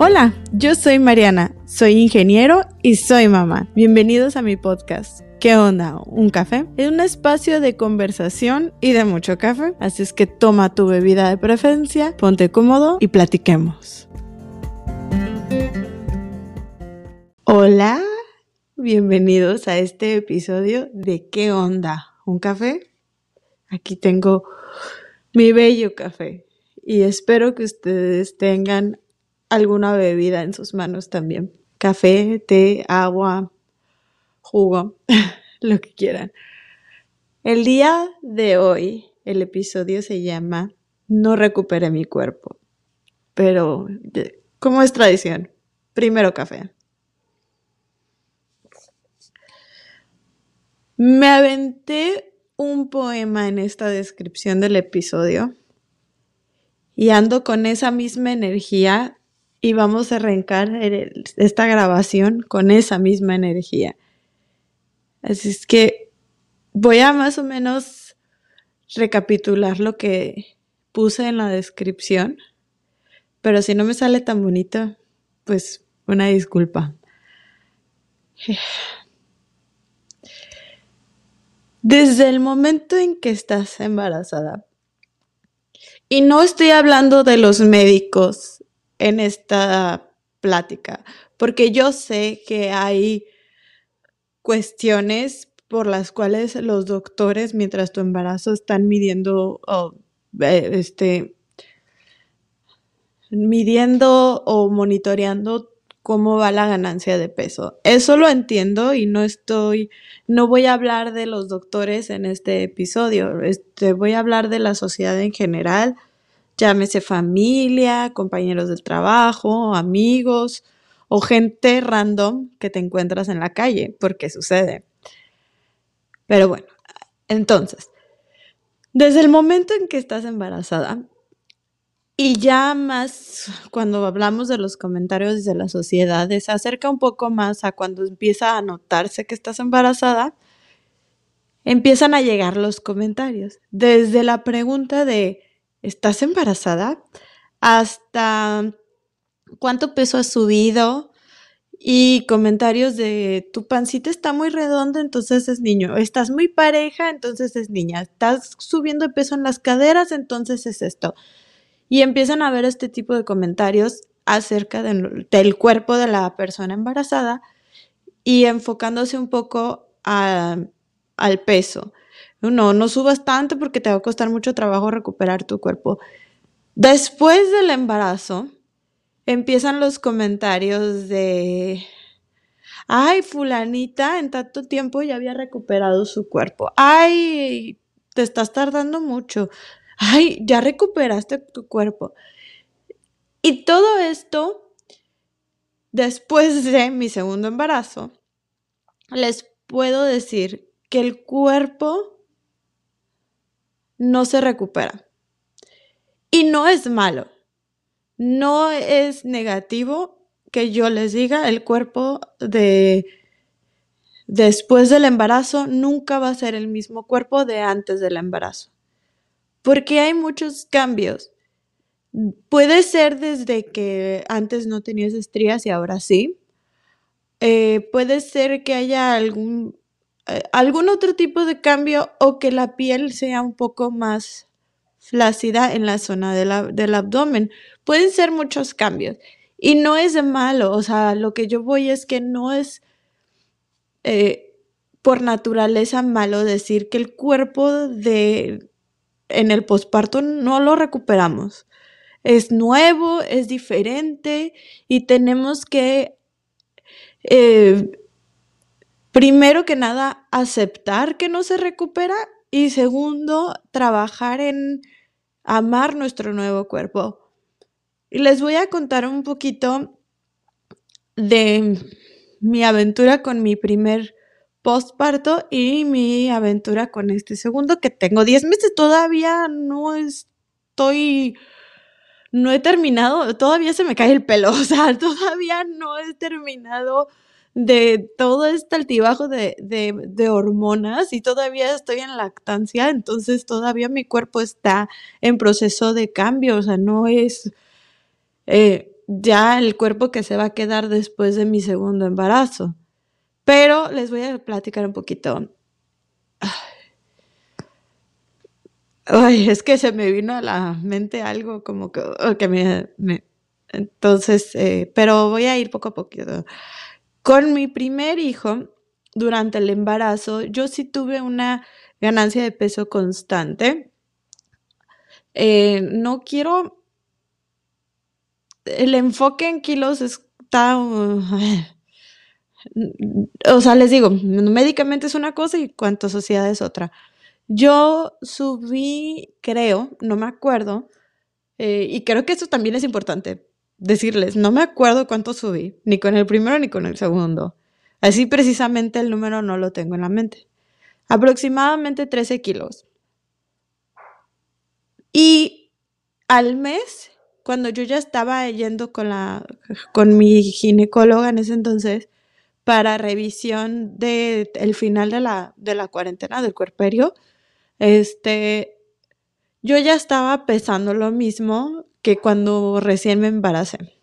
Hola, yo soy Mariana, soy ingeniero y soy mamá. Bienvenidos a mi podcast. ¿Qué onda? ¿Un café? Es un espacio de conversación y de mucho café, así es que toma tu bebida de preferencia, ponte cómodo y platiquemos. Hola, bienvenidos a este episodio de ¿Qué onda? ¿Un café? Aquí tengo mi bello café y espero que ustedes tengan alguna bebida en sus manos también. Café, té, agua, jugo, lo que quieran. El día de hoy, el episodio se llama No recuperé mi cuerpo. Pero, como es tradición, primero café. Me aventé un poema en esta descripción del episodio y ando con esa misma energía y vamos a arrancar esta grabación con esa misma energía. Así es que voy a más o menos recapitular lo que puse en la descripción, pero si no me sale tan bonito, pues una disculpa. Desde el momento en que estás embarazada, y no estoy hablando de los médicos en esta plática, porque yo sé que hay cuestiones por las cuales los doctores, mientras tu embarazo, están midiendo, este, midiendo o monitoreando cómo va la ganancia de peso. Eso lo entiendo y no estoy, no voy a hablar de los doctores en este episodio, este, voy a hablar de la sociedad en general, llámese familia, compañeros del trabajo, amigos o gente random que te encuentras en la calle, porque sucede. Pero bueno, entonces, desde el momento en que estás embarazada, y ya más cuando hablamos de los comentarios de la sociedad, se acerca un poco más a cuando empieza a notarse que estás embarazada, empiezan a llegar los comentarios. Desde la pregunta de, ¿estás embarazada? Hasta cuánto peso has subido y comentarios de tu pancita está muy redonda, entonces es niño. Estás muy pareja, entonces es niña. Estás subiendo peso en las caderas, entonces es esto. Y empiezan a ver este tipo de comentarios acerca del cuerpo de la persona embarazada y enfocándose un poco al peso. No, no subas tanto porque te va a costar mucho trabajo recuperar tu cuerpo. Después del embarazo, empiezan los comentarios de, ay, fulanita en tanto tiempo ya había recuperado su cuerpo. Ay, te estás tardando mucho. Ay, ya recuperaste tu cuerpo. Y todo esto, después de mi segundo embarazo, les puedo decir que el cuerpo no se recupera. Y no es malo, no es negativo que yo les diga el cuerpo de después del embarazo nunca va a ser el mismo cuerpo de antes del embarazo. Porque hay muchos cambios. Puede ser desde que antes no tenías estrías y ahora sí. Eh, puede ser que haya algún algún otro tipo de cambio o que la piel sea un poco más flácida en la zona del abdomen. Pueden ser muchos cambios y no es de malo, o sea, lo que yo voy es que no es eh, por naturaleza malo decir que el cuerpo de en el posparto no lo recuperamos. Es nuevo, es diferente y tenemos que eh, primero que nada, aceptar que no se recupera y segundo, trabajar en amar nuestro nuevo cuerpo. Y les voy a contar un poquito de mi aventura con mi primer postparto y mi aventura con este segundo que tengo 10 meses todavía no estoy no he terminado, todavía se me cae el pelo, o sea, todavía no he terminado de todo este altibajo de, de, hormonas y todavía estoy en lactancia, entonces todavía mi cuerpo está en proceso de cambio, o sea, no es... Eh, ya el cuerpo que se va a quedar después de mi segundo embarazo. Pero les voy a platicar un poquito. Ay, es que se me vino a la mente algo como que, me, entonces, eh, pero voy a ir poco a poco. Con mi primer hijo, durante el embarazo, yo sí tuve una ganancia de peso constante. Eh, no quiero. El enfoque en kilos está. o sea, les digo, médicamente es una cosa y cuanto sociedad es otra. Yo subí, creo, no me acuerdo, eh, y creo que eso también es importante decirles, no me acuerdo cuánto subí, ni con el primero ni con el segundo. Así precisamente el número no lo tengo en la mente. Aproximadamente 13 kilos. Y al mes, cuando yo ya estaba yendo con, la, con mi ginecóloga en ese entonces, para revisión del el final de la, de la cuarentena del cuerperio, este, yo ya estaba pesando lo mismo que cuando recién me embaracé.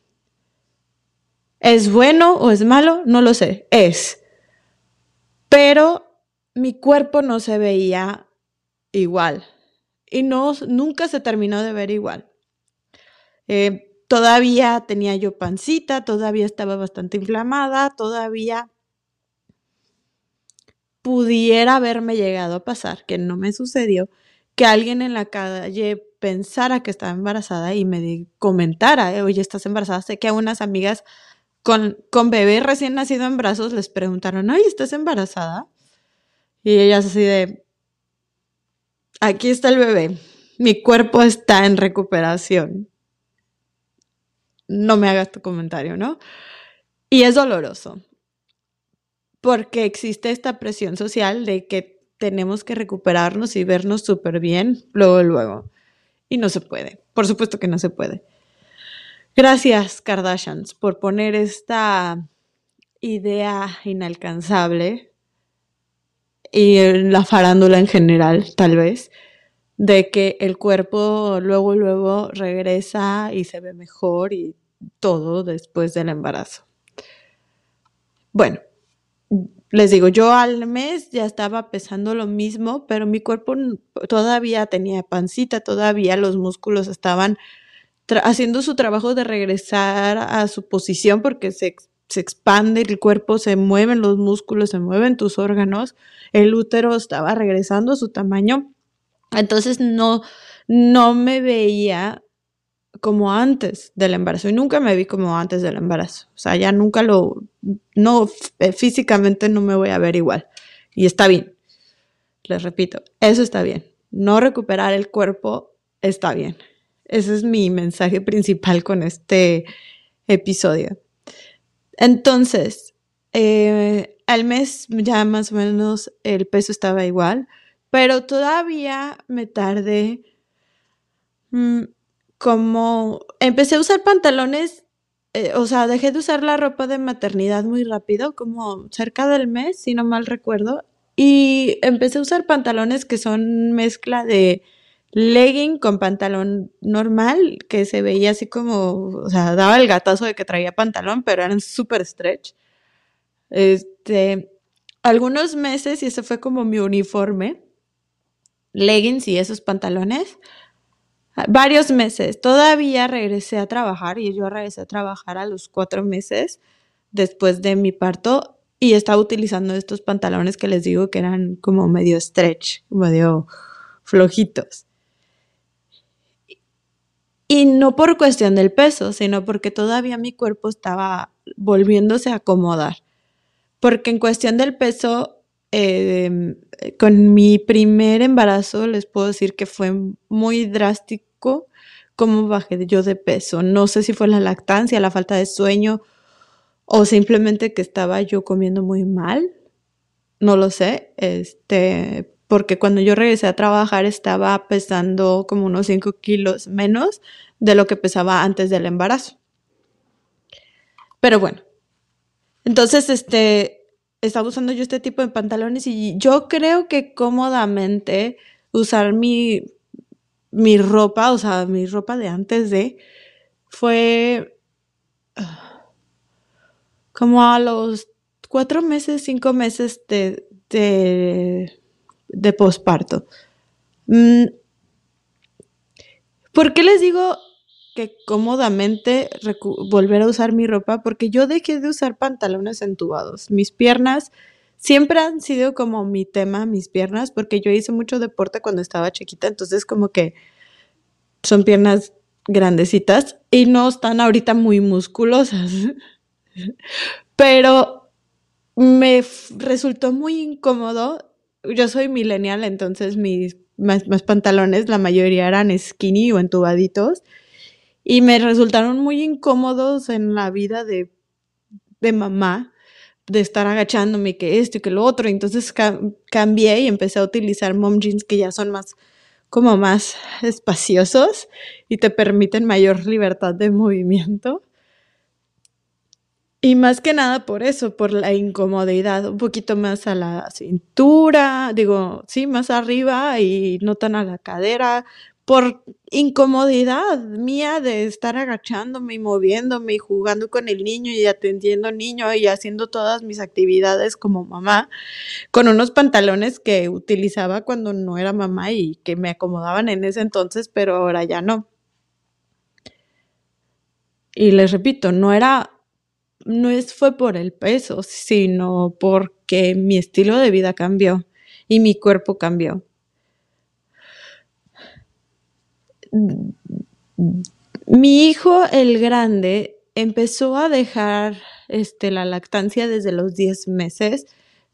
¿Es bueno o es malo? No lo sé, es. Pero mi cuerpo no se veía igual y no, nunca se terminó de ver igual. Eh, todavía tenía yo pancita, todavía estaba bastante inflamada, todavía pudiera haberme llegado a pasar, que no me sucedió, que alguien en la calle pensara que estaba embarazada y me comentara, oye, estás embarazada. Sé que a unas amigas con, con bebé recién nacido en brazos les preguntaron, oye, ¿estás embarazada? Y ellas así de, aquí está el bebé, mi cuerpo está en recuperación. No me hagas tu comentario, ¿no? Y es doloroso porque existe esta presión social de que tenemos que recuperarnos y vernos súper bien luego, luego. Y no se puede. Por supuesto que no se puede. Gracias, Kardashians, por poner esta idea inalcanzable y la farándula en general, tal vez, de que el cuerpo luego, luego regresa y se ve mejor y todo después del embarazo. Bueno, les digo, yo al mes ya estaba pesando lo mismo, pero mi cuerpo todavía tenía pancita, todavía los músculos estaban haciendo su trabajo de regresar a su posición porque se, se expande el cuerpo, se mueven los músculos, se mueven tus órganos, el útero estaba regresando a su tamaño. Entonces no, no me veía como antes del embarazo y nunca me vi como antes del embarazo. O sea, ya nunca lo, no, eh, físicamente no me voy a ver igual. Y está bien. Les repito, eso está bien. No recuperar el cuerpo está bien. Ese es mi mensaje principal con este episodio. Entonces, eh, al mes ya más o menos el peso estaba igual, pero todavía me tardé mm, como empecé a usar pantalones, eh, o sea, dejé de usar la ropa de maternidad muy rápido, como cerca del mes, si no mal recuerdo, y empecé a usar pantalones que son mezcla de legging con pantalón normal, que se veía así como, o sea, daba el gatazo de que traía pantalón, pero eran súper stretch. Este, algunos meses, y ese fue como mi uniforme, leggings y esos pantalones, varios meses. Todavía regresé a trabajar y yo regresé a trabajar a los cuatro meses después de mi parto y estaba utilizando estos pantalones que les digo que eran como medio stretch, medio flojitos. Y no por cuestión del peso, sino porque todavía mi cuerpo estaba volviéndose a acomodar. Porque en cuestión del peso, em, con mi primer embarazo les puedo decir que fue muy drástico cómo bajé yo de peso. No sé si fue la lactancia, la falta de sueño o simplemente que estaba yo comiendo muy mal. No lo sé. Este, porque cuando yo regresé a trabajar estaba pesando como unos 5 kilos menos de lo que pesaba antes del embarazo. Pero bueno, entonces este, estaba usando yo este tipo de pantalones y yo creo que cómodamente usar mi, mi ropa, o sea, mi ropa de antes de, fue como a los cuatro meses, cinco meses de, de, posparto. Mm, ¿Por qué les digo que cómodamente volver a usar mi ropa? Porque yo dejé de usar pantalones entubados. Mis piernas siempre han sido como mi tema, mis piernas, porque yo hice mucho deporte cuando estaba chiquita, entonces como que son piernas grandecitas y no están ahorita muy musculosas. Pero me resultó muy incómodo. Yo soy millennial, entonces mis más, pantalones, la mayoría eran skinny o entubaditos. Y me resultaron muy incómodos en la vida de, de mamá, de estar agachándome que esto y que lo otro. Entonces cambié y empecé a utilizar mom jeans que ya son más como más espaciosos y te permiten mayor libertad de movimiento. Y más que nada por eso, por la incomodidad, un poquito más a la cintura, digo, sí, más arriba y no tan a la cadera, por incomodidad mía de estar agachándome y moviéndome y jugando con el niño y atendiendo niño y haciendo todas mis actividades como mamá, con unos pantalones que utilizaba cuando no era mamá y que me acomodaban en ese entonces, pero ahora ya no. Y les repito, no era no es, fue por el peso, sino porque mi estilo de vida cambió y mi cuerpo cambió. Mi hijo, el grande, empezó a dejar este, la lactancia desde los 10 meses.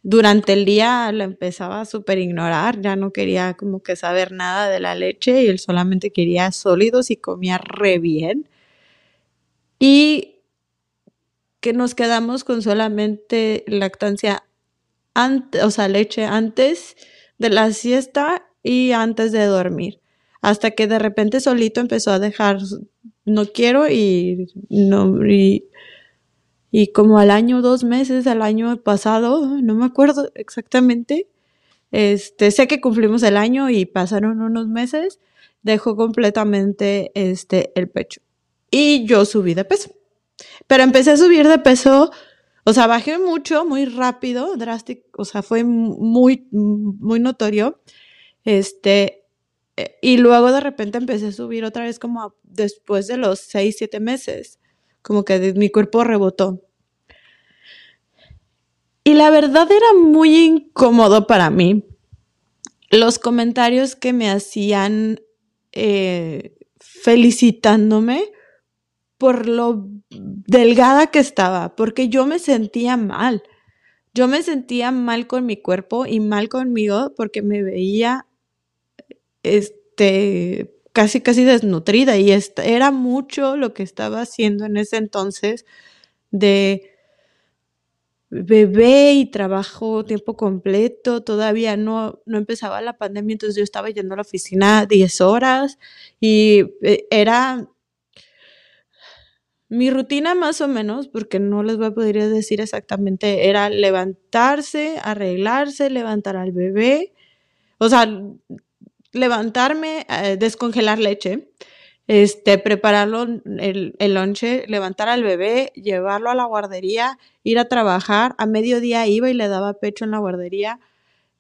Durante el día lo empezaba a súper ignorar, ya no quería como que saber nada de la leche y él solamente quería sólidos y comía re bien. Y que nos quedamos con solamente lactancia, antes, o sea, leche antes de la siesta y antes de dormir. Hasta que de repente solito empezó a dejar, no quiero y no, y, y como al año, dos meses, al año pasado, no me acuerdo exactamente, este, sé que cumplimos el año y pasaron unos meses, dejó completamente este, el pecho. Y yo subí de peso. Pero empecé a subir de peso, o sea, bajé mucho, muy rápido, drástico, o sea, fue muy, muy notorio. Este, y luego de repente empecé a subir otra vez como después de los seis, siete meses, como que mi cuerpo rebotó. Y la verdad era muy incómodo para mí los comentarios que me hacían eh, felicitándome por lo delgada que estaba, porque yo me sentía mal. Yo me sentía mal con mi cuerpo y mal conmigo porque me veía este casi casi desnutrida y era mucho lo que estaba haciendo en ese entonces de bebé y trabajo tiempo completo, todavía no, no empezaba la pandemia, entonces yo estaba yendo a la oficina 10 horas y eh, era mi rutina más o menos, porque no les voy a poder decir exactamente, era levantarse, arreglarse, levantar al bebé, o sea, levantarme, eh, descongelar leche, este, prepararlo, el, el lonche, levantar al bebé, llevarlo a la guardería, ir a trabajar, a mediodía iba y le daba pecho en la guardería,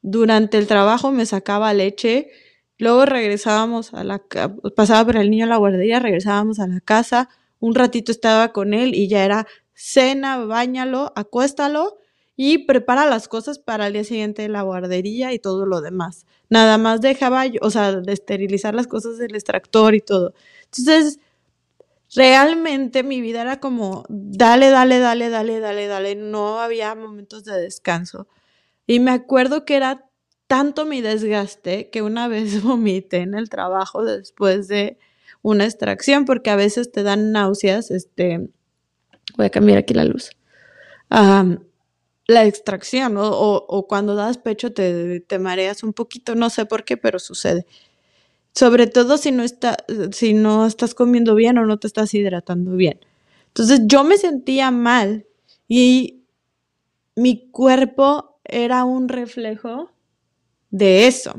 durante el trabajo me sacaba leche, luego regresábamos a la, pasaba por el niño a la guardería, regresábamos a la casa, un ratito estaba con él y ya era cena, bañalo, acuéstalo y prepara las cosas para el día siguiente de la guardería y todo lo demás. Nada más dejaba, o sea, de esterilizar las cosas del extractor y todo. Entonces, realmente mi vida era como, dale, dale, dale, dale, dale, dale. No había momentos de descanso. Y me acuerdo que era tanto mi desgaste que una vez vomité en el trabajo después de una extracción porque a veces te dan náuseas, este, voy a cambiar aquí la luz. La extracción o, cuando das pecho te, mareas un poquito, no sé por qué, pero sucede. Sobre todo si no, está, si no estás comiendo bien o no te estás hidratando bien. Entonces yo me sentía mal y mi cuerpo era un reflejo de eso.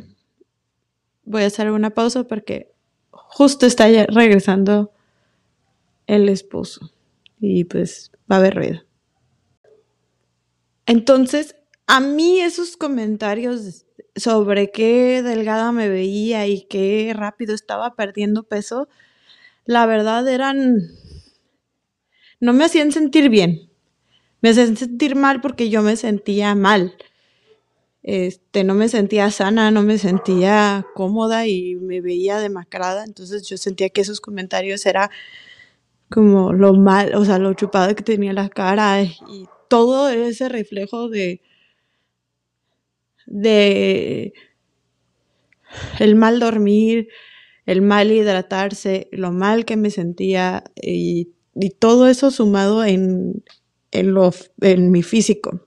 Voy a hacer una pausa porque justo está regresando el esposo. y pues va a haber ruido. Entonces, a mí esos comentarios sobre qué delgada me veía y qué rápido estaba perdiendo peso, la verdad eran... no me hacían sentir bien. Me hacían sentir mal porque yo me sentía mal. Este, no me sentía sana, no me sentía cómoda y me veía demacrada. Entonces yo sentía que esos comentarios era como lo mal, o sea, lo chupado que tenía la cara y todo ese reflejo de de el mal dormir, el mal hidratarse, lo mal que me sentía y, todo eso sumado en, en, lo, en mi físico.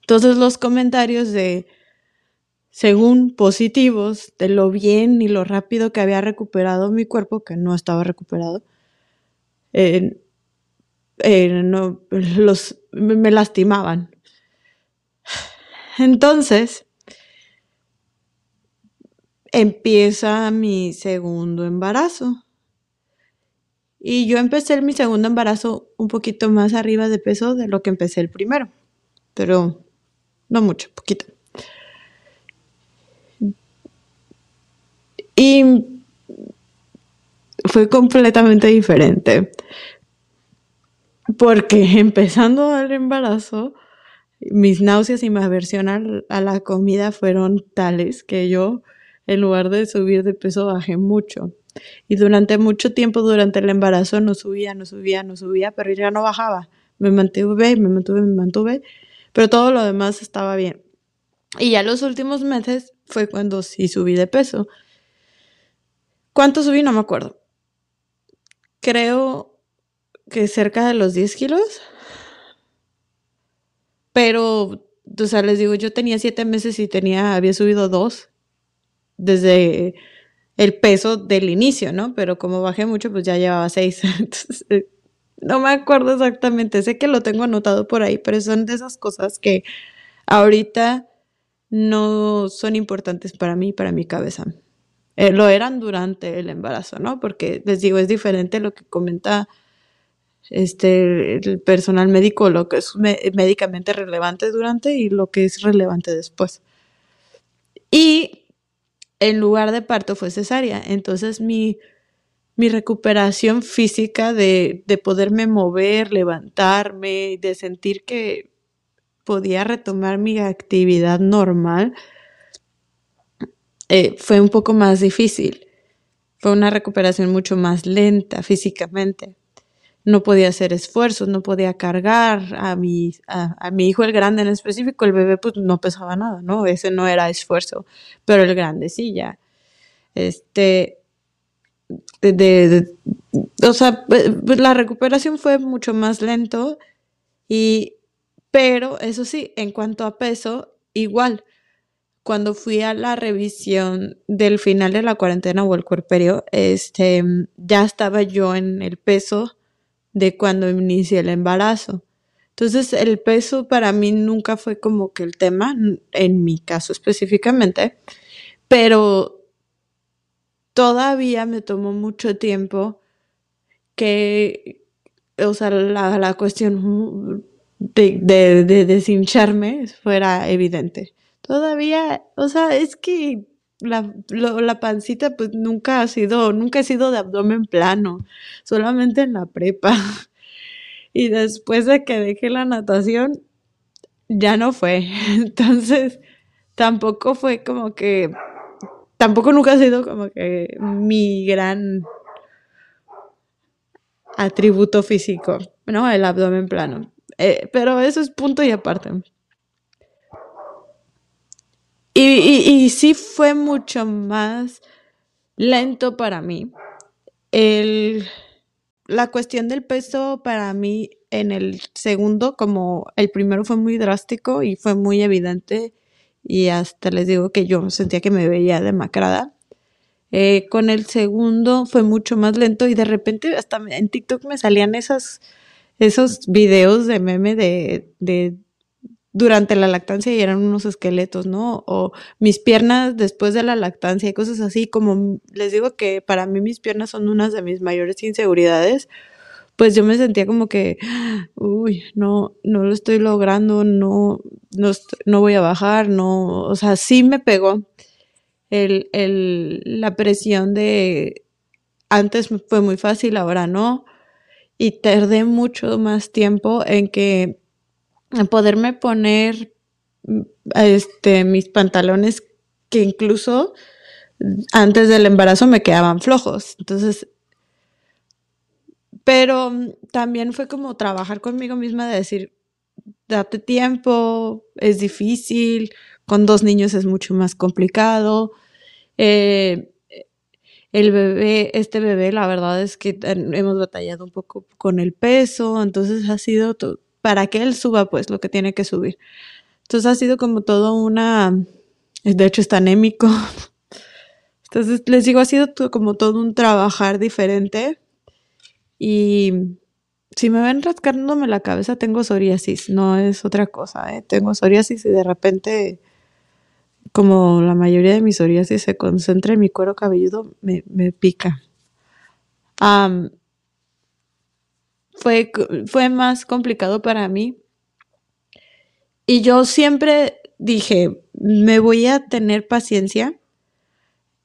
Entonces los comentarios de, según positivos, de lo bien y lo rápido que había recuperado mi cuerpo, que no estaba recuperado, eh, no, los, me lastimaban. Entonces, empieza mi segundo embarazo. Y yo empecé mi segundo embarazo un poquito más arriba de peso de lo que empecé el primero. Pero no mucho, poquito. Y fue completamente diferente. Porque empezando el embarazo, mis náuseas y mi aversión a, la comida fueron tales que yo, en lugar de subir de peso, bajé mucho. Y durante mucho tiempo, durante el embarazo, no subía, no subía, no subía, pero ya no bajaba. Me mantuve, me mantuve, me mantuve pero todo lo demás estaba bien. Y ya los últimos meses fue cuando sí subí de peso. ¿Cuánto subí? No me acuerdo. Creo que cerca de los 10 kilos. Pero, o sea, les digo, yo tenía 7 meses y tenía, había subido 2 desde el peso del inicio, ¿no? Pero como bajé mucho, pues ya llevaba 6. Entonces, eh, no me acuerdo exactamente, sé que lo tengo anotado por ahí, pero son de esas cosas que ahorita no son importantes para mí, para mi cabeza. Eh, lo eran durante el embarazo, ¿no? Porque les digo, es diferente lo que comenta este, el personal médico, lo que es médicamente relevante durante y lo que es relevante después. Y en lugar de parto fue cesárea, entonces mi mi recuperación física de, poderme mover, levantarme, de sentir que podía retomar mi actividad normal, eh, fue un poco más difícil. Fue una recuperación mucho más lenta físicamente. No podía hacer esfuerzos, no podía cargar a mi, a, mi hijo el grande en específico, el bebé pues no pesaba nada, ¿no? Ese no era esfuerzo, pero el grande sí ya. Este, de, o sea, pues, pues, la recuperación fue mucho más lento y, pero eso sí, en cuanto a peso, igual, cuando fui a la revisión del final de la cuarentena o el cuerperio, este, ya estaba yo en el peso de cuando inicié el embarazo. Entonces, el peso para mí nunca fue como que el tema, en mi caso específicamente, pero todavía me tomó mucho tiempo que, o sea, la, cuestión de, de, deshincharme fuera evidente. Todavía, o sea, es que la, la pancita pues nunca ha sido, nunca he sido de abdomen plano, solamente en la prepa. Y después de que dejé la natación, ya no fue. Entonces, tampoco fue como que tampoco nunca ha sido como que mi gran atributo físico, ¿no? El abdomen plano. Eh, pero eso es punto y aparte. Y, sí fue mucho más lento para mí. El, la cuestión del peso para mí en el segundo, como el primero fue muy drástico y fue muy evidente y hasta les digo que yo sentía que me veía demacrada. Eh, con el segundo fue mucho más lento y de repente hasta en TikTok me salían esas, esos videos de meme de, de durante la lactancia y eran unos esqueletos, ¿no? O mis piernas después de la lactancia y cosas así, como les digo que para mí mis piernas son unas de mis mayores inseguridades pues yo me sentía como que, uy, no, no lo estoy logrando, no, no, no voy a bajar, no, o sea, sí me pegó el, el, la presión de, antes fue muy fácil, ahora no, y tardé mucho más tiempo en que, poderme poner este, mis pantalones que incluso antes del embarazo me quedaban flojos. Entonces, pero también fue como trabajar conmigo misma de decir, date tiempo, es difícil, con dos niños es mucho más complicado. Eh, el bebé, este bebé, la verdad es que hemos batallado un poco con el peso, entonces ha sido para que él suba pues lo que tiene que subir. Entonces ha sido como todo una, de hecho está anémico. Entonces les digo, ha sido como todo un trabajar diferente. Y si me ven rascándome la cabeza, tengo psoriasis, no es otra cosa, ¿eh? Tengo psoriasis y de repente, como la mayoría de mi psoriasis se concentra en mi cuero cabelludo, me, pica. Fue, fue más complicado para mí y yo siempre dije, me voy a tener paciencia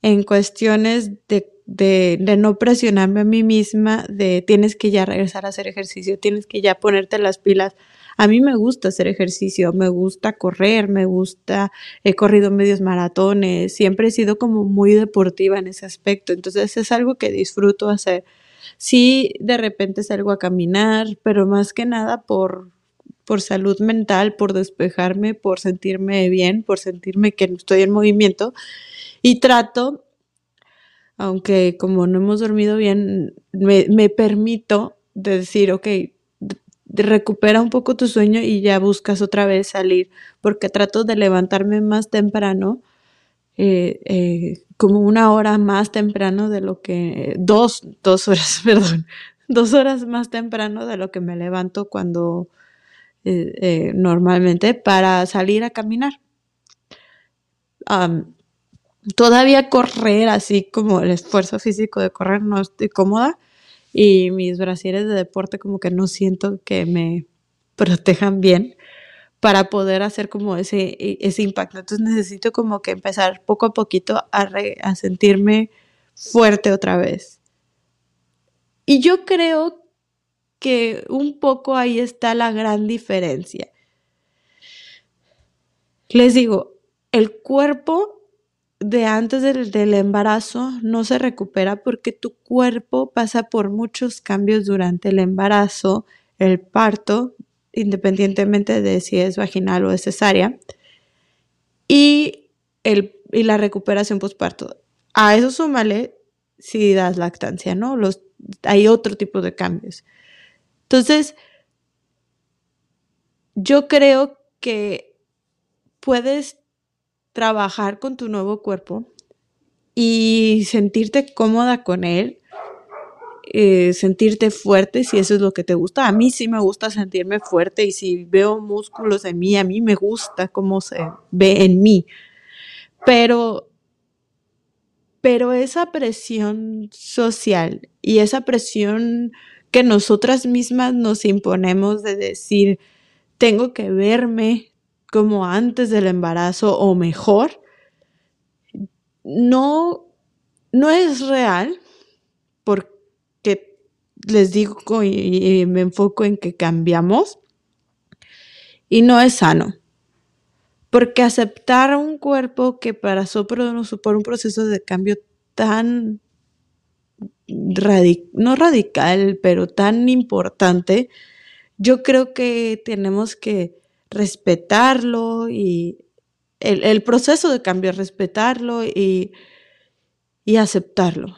en cuestiones de, de, de, no presionarme a mí misma, de tienes que ya regresar a hacer ejercicio, tienes que ya ponerte las pilas. A mí me gusta hacer ejercicio, me gusta correr, me gusta, he corrido medios maratones, siempre he sido como muy deportiva en ese aspecto, entonces es algo que disfruto hacer. Sí, de repente salgo a caminar, pero más que nada por, por salud mental, por despejarme, por sentirme bien, por sentirme que estoy en movimiento. Y trato, aunque como no hemos dormido bien, me, permito de decir, ok, recupera un poco tu sueño y ya buscas otra vez salir, porque trato de levantarme más temprano, eh, eh, como una hora más temprano de lo que, dos, dos horas, perdón, dos horas más temprano de lo que me levanto cuando eh, normalmente para salir a caminar. todavía correr así como el esfuerzo físico de correr no estoy cómoda y mis brasieres de deporte como que no siento que me protejan bien para poder hacer como ese, e, ese impacto. Entonces necesito como que empezar poco a poquito a, a sentirme fuerte otra vez. Y yo creo que un poco ahí está la gran diferencia. Les digo, el cuerpo de antes del, embarazo no se recupera porque tu cuerpo pasa por muchos cambios durante el embarazo, el parto, independientemente de si es vaginal o es cesárea, y, el, y la recuperación postparto. A eso súmale si das lactancia, ¿no? Los, hay otro tipo de cambios. Entonces, yo creo que puedes trabajar con tu nuevo cuerpo y sentirte cómoda con él, eh, sentirte fuerte si eso es lo que te gusta. A mí sí me gusta sentirme fuerte y si veo músculos en mí, a mí me gusta cómo se ve en mí. Pero, pero esa presión social y esa presión que nosotras mismas nos imponemos de decir, tengo que verme como antes del embarazo o mejor, no, no es real porque les digo y, me enfoco en que cambiamos y no es sano. Porque aceptar un cuerpo que pasó por un proceso de cambio tan no radical, pero tan importante, yo creo que tenemos que respetarlo y el, proceso de cambio, respetarlo y, y, aceptarlo.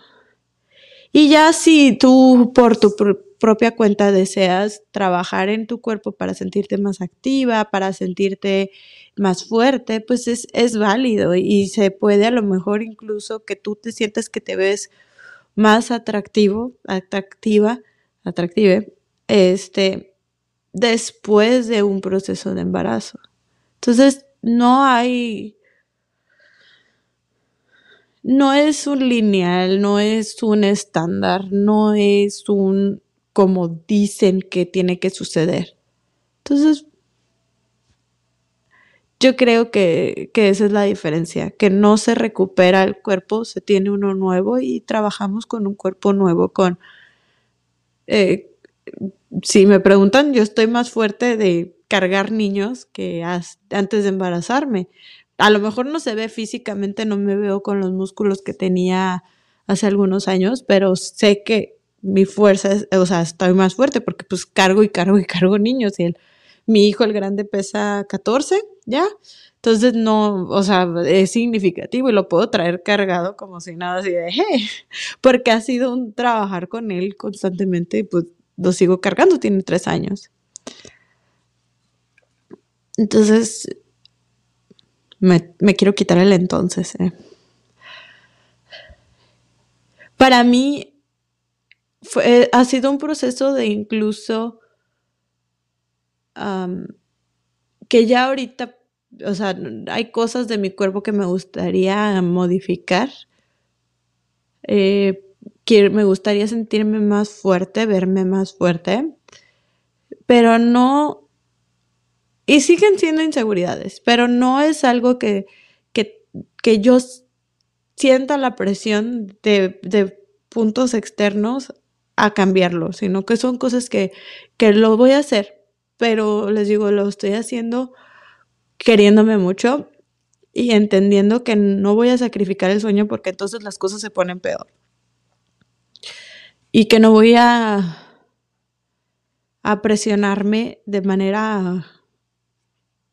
Y ya si tú por tu propia cuenta deseas trabajar en tu cuerpo para sentirte más activa, para sentirte más fuerte, pues es, es válido y se puede a lo mejor incluso que tú te sientas que te ves más atractivo, atractiva, atractive, este, después de un proceso de embarazo. Entonces, no hay, no es un lineal, no es un estándar, no es un como dicen que tiene que suceder. Entonces, yo creo que, esa es la diferencia, que no se recupera el cuerpo, se tiene uno nuevo y trabajamos con un cuerpo nuevo, con... Eh, si me preguntan, yo estoy más fuerte de cargar niños que antes de embarazarme. A lo mejor no se ve físicamente, no me veo con los músculos que tenía hace algunos años, pero sé que mi fuerza, es, o sea, estoy más fuerte porque pues cargo y cargo y cargo niños y el, mi hijo el grande pesa 14 ¿ya? Entonces no, o sea, es significativo y lo puedo traer cargado como si nada así de, porque ha sido un trabajar con él constantemente y pues lo sigo cargando, tiene tres años. Entonces, me, quiero quitar el entonces. Eh. Para mí, fue, ha sido un proceso de incluso que ya ahorita, o sea, hay cosas de mi cuerpo que me gustaría modificar. Eh, me gustaría sentirme más fuerte, verme más fuerte, pero no, y siguen siendo inseguridades, pero no es algo que, que, yo sienta la presión de, de, puntos externos a cambiarlo, sino que son cosas que, que lo voy a hacer, pero les digo, lo estoy haciendo queriéndome mucho y entendiendo que no voy a sacrificar el sueño porque entonces las cosas se ponen peor. Y que no voy a, a presionarme de manera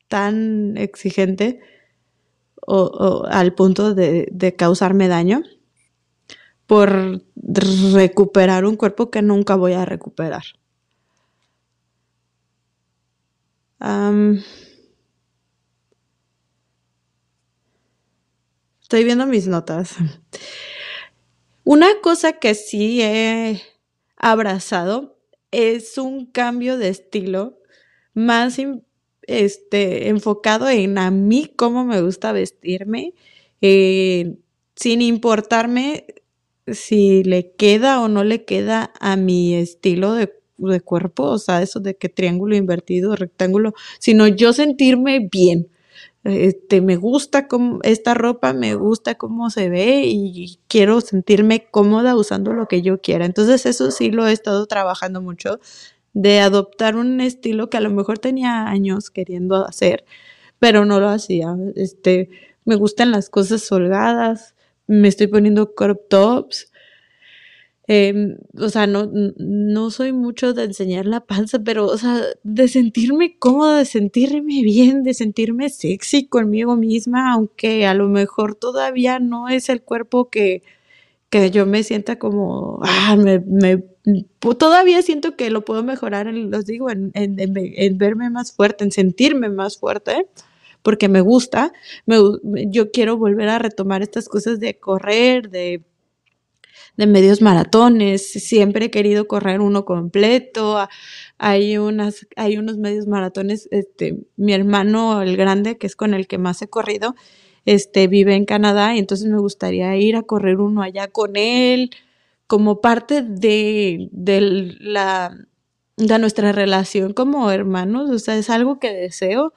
tan exigente o, al punto de, causarme daño por recuperar un cuerpo que nunca voy a recuperar estoy viendo mis notas. Una cosa que sí he abrazado es un cambio de estilo más este, enfocado en a mí cómo me gusta vestirme, eh, sin importarme si le queda o no le queda a mi estilo de cuerpo, o sea, eso de que triángulo invertido, rectángulo, sino yo sentirme bien. Este, me gusta cómo, esta ropa, me gusta cómo se ve y quiero sentirme cómoda usando lo que yo quiera. Entonces eso sí lo he estado trabajando mucho, de adoptar un estilo que a lo mejor tenía años queriendo hacer, pero no lo hacía. Este, me gustan las cosas holgadas, me estoy poniendo crop tops, Em, o sea, no, no soy mucho de enseñar la panza, pero, o sea, de sentirme cómoda, de sentirme bien, de sentirme sexy conmigo misma, aunque a lo mejor todavía no es el cuerpo que, que yo me sienta como, ah, me, me, todavía siento que lo puedo mejorar, en, los digo, en, en, en, verme más fuerte, en sentirme más fuerte, porque me gusta, me, yo quiero volver a retomar estas cosas de correr, de de medios maratones, siempre he querido correr uno completo, hay, unas, hay unos medios maratones, este, mi hermano, el grande, que es con el que más he corrido, este, vive en Canadá entonces me gustaría ir a correr uno allá con él, como parte de, de la, de nuestra relación como hermanos, o sea, es algo que deseo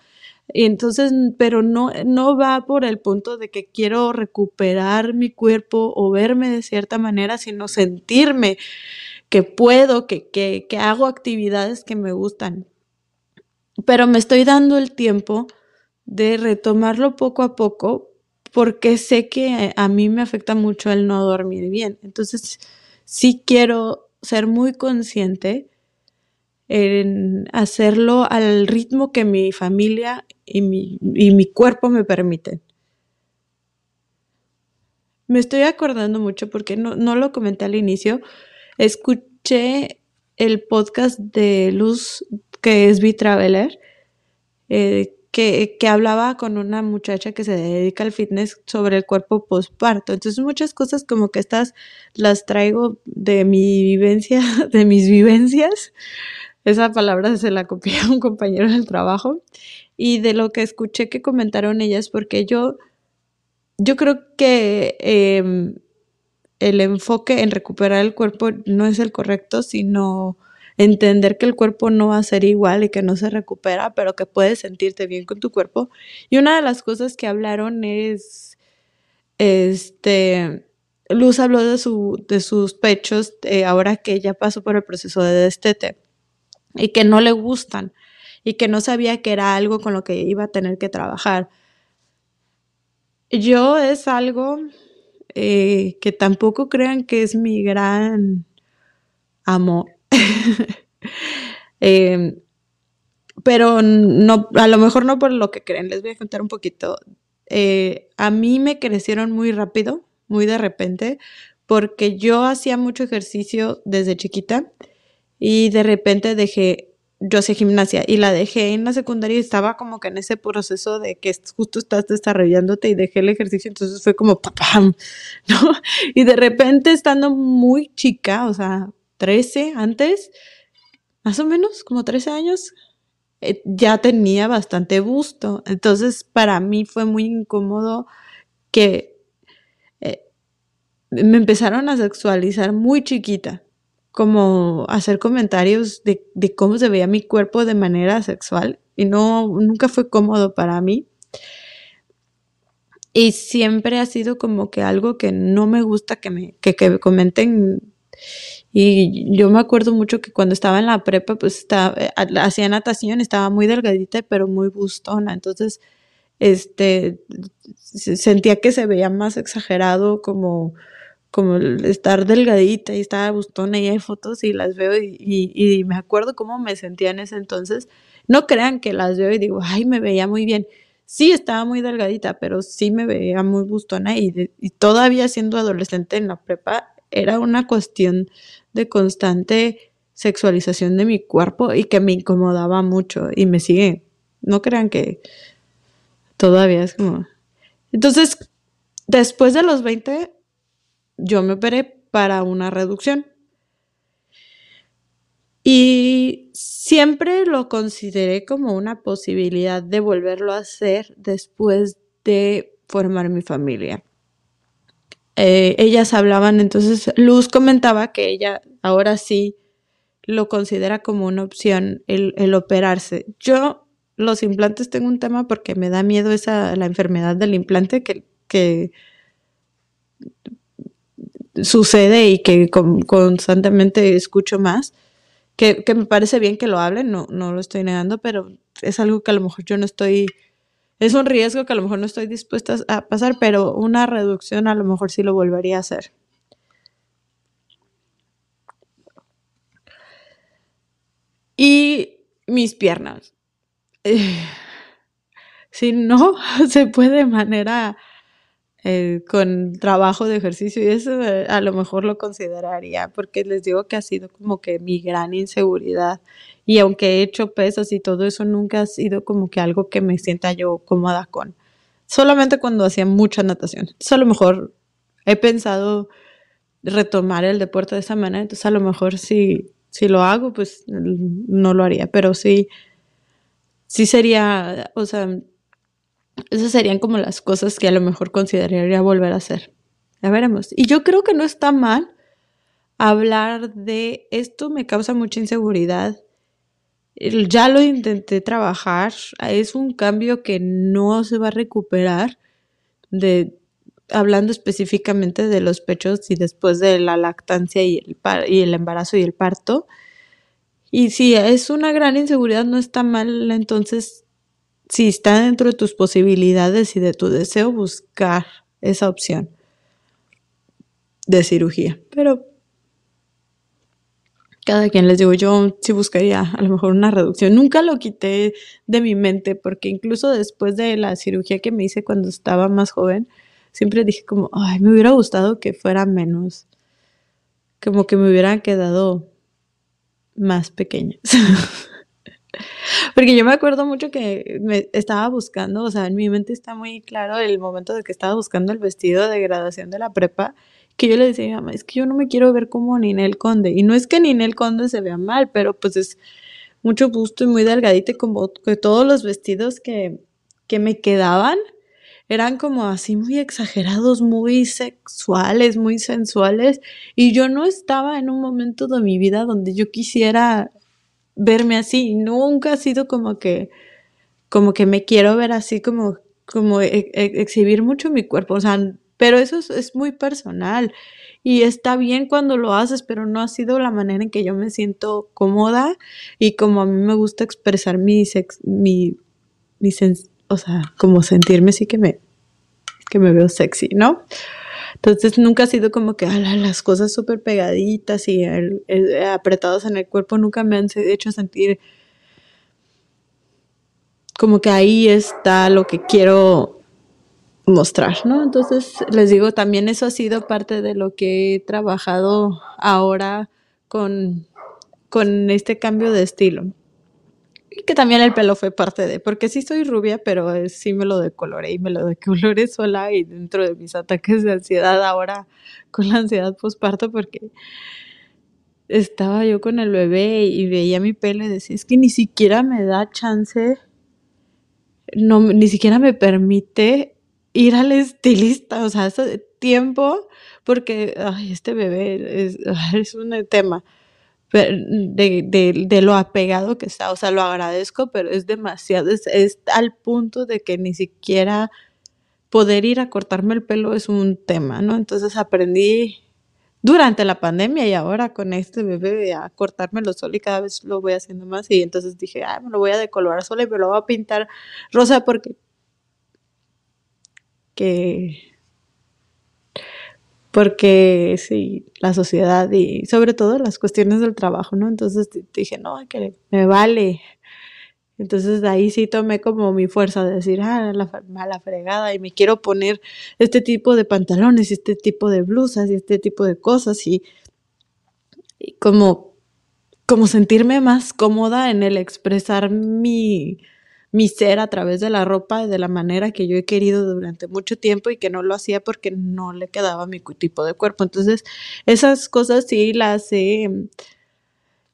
y entonces, pero no, no va por el punto de que quiero recuperar mi cuerpo o verme de cierta manera, sino sentirme que puedo, que, que, que hago actividades que me gustan. Pero me estoy dando el tiempo de retomarlo poco a poco porque sé que a mí me afecta mucho el no dormir bien. Entonces, sí quiero ser muy consciente en hacerlo al ritmo que mi familia y mi, y mi cuerpo me permiten. Me estoy acordando mucho porque no, no lo comenté al inicio. Escuché el podcast de Luz, que es B-Traveler, eh, que, que, hablaba con una muchacha que se dedica al fitness sobre el cuerpo postparto. Entonces muchas cosas como que estas las traigo de mi vivencia, de mis vivencias, esa palabra se la copié a un compañero del trabajo y de lo que escuché que comentaron ellas, porque yo, yo creo que em, el enfoque en recuperar el cuerpo no es el correcto, sino entender que el cuerpo no va a ser igual y que no se recupera, pero que puedes sentirte bien con tu cuerpo. Y una de las cosas que hablaron es, este, Luz habló de, su, de sus pechos eh, ahora que ella pasó por el proceso de destete y que no le gustan y que no sabía que era algo con lo que iba a tener que trabajar. Yo es algo eh, que tampoco crean que es mi gran amor. Em, pero no, a lo mejor no por lo que creen. Les voy a contar un poquito. Eh, a mí me crecieron muy rápido, muy de repente, porque yo hacía mucho ejercicio desde chiquita y de repente dejé yo hacía gimnasia y la dejé en la secundaria y estaba como que en ese proceso de que justo estás desarrollándote y dejé el ejercicio, entonces fue como ¡pam! ¿no? Y de repente estando muy chica, o sea, 13 antes, más o menos, como 13 años, eh, ya tenía bastante busto. Entonces, para mí fue muy incómodo que eh, me empezaron a sexualizar muy chiquita como hacer comentarios de, cómo se veía mi cuerpo de manera sexual y no, nunca fue cómodo para mí. Y siempre ha sido como que algo que no me gusta que me, que, que comenten. Y yo me acuerdo mucho que cuando estaba en la prepa, pues estaba, eh, hacía natación, estaba muy delgadita, pero muy bustona. Entonces, este, sentía que se veía más exagerado como como estar delgadita y estar bustona y hay fotos y las veo y, me acuerdo cómo me sentía en ese entonces. No crean que las veo y digo, ay, me veía muy bien. Sí, estaba muy delgadita, pero sí me veía muy bustona y todavía siendo adolescente en la prepa era una cuestión de constante sexualización de mi cuerpo y que me incomodaba mucho y me sigue. No crean que todavía es como... Entonces, después de los 20 yo me operé para una reducción. Y siempre lo consideré como una posibilidad de volverlo a hacer después de formar mi familia. Eh, ellas hablaban, entonces Luz comentaba que ella ahora sí lo considera como una opción el, operarse. Yo los implantes tengo un tema porque me da miedo esa la enfermedad del implante que, que sucede y que constantemente escucho más, que, me parece bien que lo hablen, no, no lo estoy negando, pero es algo que a lo mejor yo no estoy, es un riesgo que a lo mejor no estoy dispuesta a pasar, pero una reducción a lo mejor sí lo volvería a hacer. Y mis piernas. si no se puede de manera eh, con trabajo de ejercicio y eso eh, a lo mejor lo consideraría porque les digo que ha sido como que mi gran inseguridad. Y aunque he hecho pesas y todo eso nunca ha sido como que algo que me sienta yo cómoda con. Solamente cuando hacía mucha natación. Entonces a lo mejor he pensado retomar el deporte de esa manera entonces a lo mejor si si lo hago pues no lo haría pero sí sí sería o sea esas serían como las cosas que a lo mejor consideraría volver a hacer. Ya veremos. Y yo creo que no está mal hablar de esto, me causa mucha inseguridad. Ya lo intenté trabajar, es un cambio que no se va a recuperar de hablando específicamente de los pechos y después de la lactancia y el, y el embarazo y el parto. Y si es una gran inseguridad, no está mal entonces si está dentro de tus posibilidades y de tu deseo, buscar esa opción de cirugía. Pero cada quien les digo, yo sí buscaría a lo mejor una reducción. Nunca lo quité de mi mente porque incluso después de la cirugía que me hice cuando estaba más joven, siempre dije como, ay, me hubiera gustado que fuera menos. Como que me hubieran quedado más pequeñas. Porque yo me acuerdo mucho que me estaba buscando, o sea, en mi mente está muy claro el momento de que estaba buscando el vestido de graduación de la prepa, que yo le decía a mi mamá, es que yo no me quiero ver como Ninel Conde. Y no es que Ninel Conde se vea mal, pero pues es mucho busto y muy delgadito, como que todos los vestidos que, que me quedaban eran como así muy exagerados, muy sexuales, muy sensuales. Y yo no estaba en un momento de mi vida donde yo quisiera verme así. Nunca ha sido como que, como que me quiero ver así, como, como e, e, exhibir mucho mi cuerpo. O sea, pero eso es, muy personal. Y está bien cuando lo haces, pero no ha sido la manera en que yo me siento cómoda y como a mí me gusta expresar mi, sex, mi, mi o sea, como sentirme así que me, que me veo sexy, ¿no? Entonces nunca ha sido como que las cosas súper pegaditas y apretadas en el cuerpo nunca me han hecho sentir como que ahí está lo que quiero mostrar, ¿no? Entonces les digo, también eso ha sido parte de lo que he trabajado ahora con, con este cambio de estilo. Que también el pelo fue parte de, porque sí soy rubia, pero sí me lo decoloré y me lo decoloré sola y dentro de mis ataques de ansiedad ahora con la ansiedad postparto porque estaba yo con el bebé y veía mi pelo y decía, es que ni siquiera me da chance, no, ni siquiera me permite ir al estilista, o sea, ese tiempo, porque ay, este bebé es, es un tema de, de, lo apegado que está, o sea, lo agradezco, pero es demasiado, es, es al punto de que ni siquiera poder ir a cortarme el pelo es un tema, ¿no? Entonces aprendí durante la pandemia y ahora con este bebé a cortármelo solo y cada vez lo voy haciendo más y entonces dije, ah, me lo voy a decolorar solo y me lo voy a pintar rosa porque que porque sí, la sociedad y sobre todo las cuestiones del trabajo, ¿no? Entonces dije, no, que me vale. Entonces de ahí sí tomé como mi fuerza de decir, ah, la mala fregada y me quiero poner este tipo de pantalones y este tipo de blusas y este tipo de cosas y, y como, como sentirme más cómoda en el expresar mi, mi ser a través de la ropa de la manera que yo he querido durante mucho tiempo y que no lo hacía porque no le quedaba mi tipo de cuerpo. Entonces, esas cosas sí las he...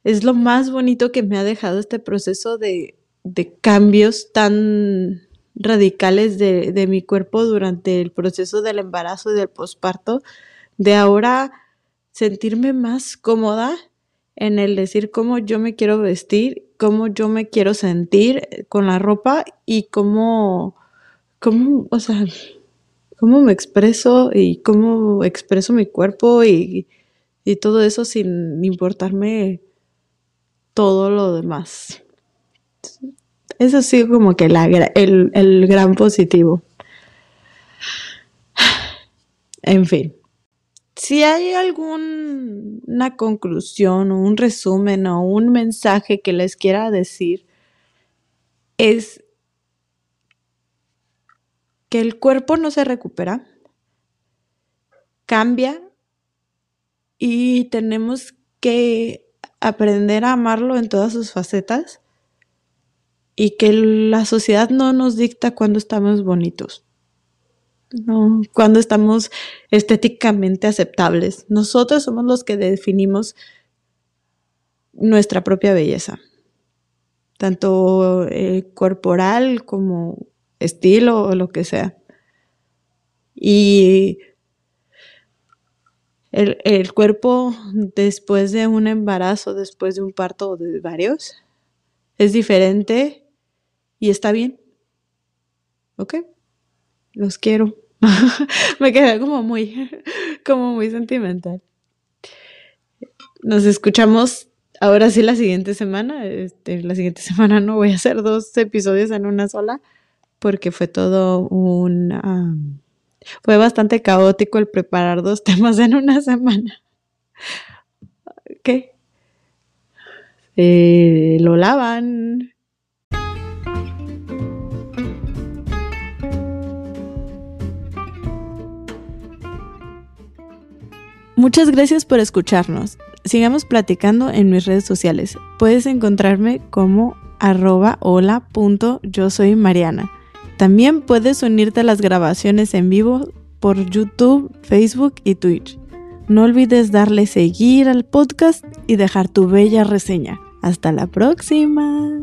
Es lo más bonito que me ha dejado este proceso de, de cambios tan radicales de, de, mi cuerpo durante el proceso del embarazo y del posparto, de ahora sentirme más cómoda en el decir cómo yo me quiero vestir cómo yo me quiero sentir con la ropa y cómo, cómo, o sea, cómo me expreso y cómo expreso mi cuerpo y, todo eso sin importarme todo lo demás. Eso sí como que el, el gran positivo. En fin si hay alguna conclusión o un resumen o un mensaje que les quiera decir, es que el cuerpo no se recupera, cambia y tenemos que aprender a amarlo en todas sus facetas y que la sociedad no nos dicta cuando estamos bonitos. No, cuando estamos estéticamente aceptables. Nosotros somos los que definimos nuestra propia belleza, tanto eh, corporal como estilo o lo que sea. Y el, el, cuerpo después de un embarazo, después de un parto o de varios, es diferente y está bien. ¿Ok? Los quiero. Me quedé como muy, como muy sentimental. Nos escuchamos ahora sí la siguiente semana. Este, la siguiente semana no voy a hacer dos episodios en una sola porque fue todo un... fue bastante caótico el preparar dos temas en una semana. ¿Qué? Eh, lo lavan. Muchas gracias por escucharnos. Sigamos platicando en mis redes sociales. Puedes encontrarme como arroba yo soy Mariana. También puedes unirte a las grabaciones en vivo por YouTube, Facebook y Twitch. No olvides darle seguir al podcast y dejar tu bella reseña. Hasta la próxima.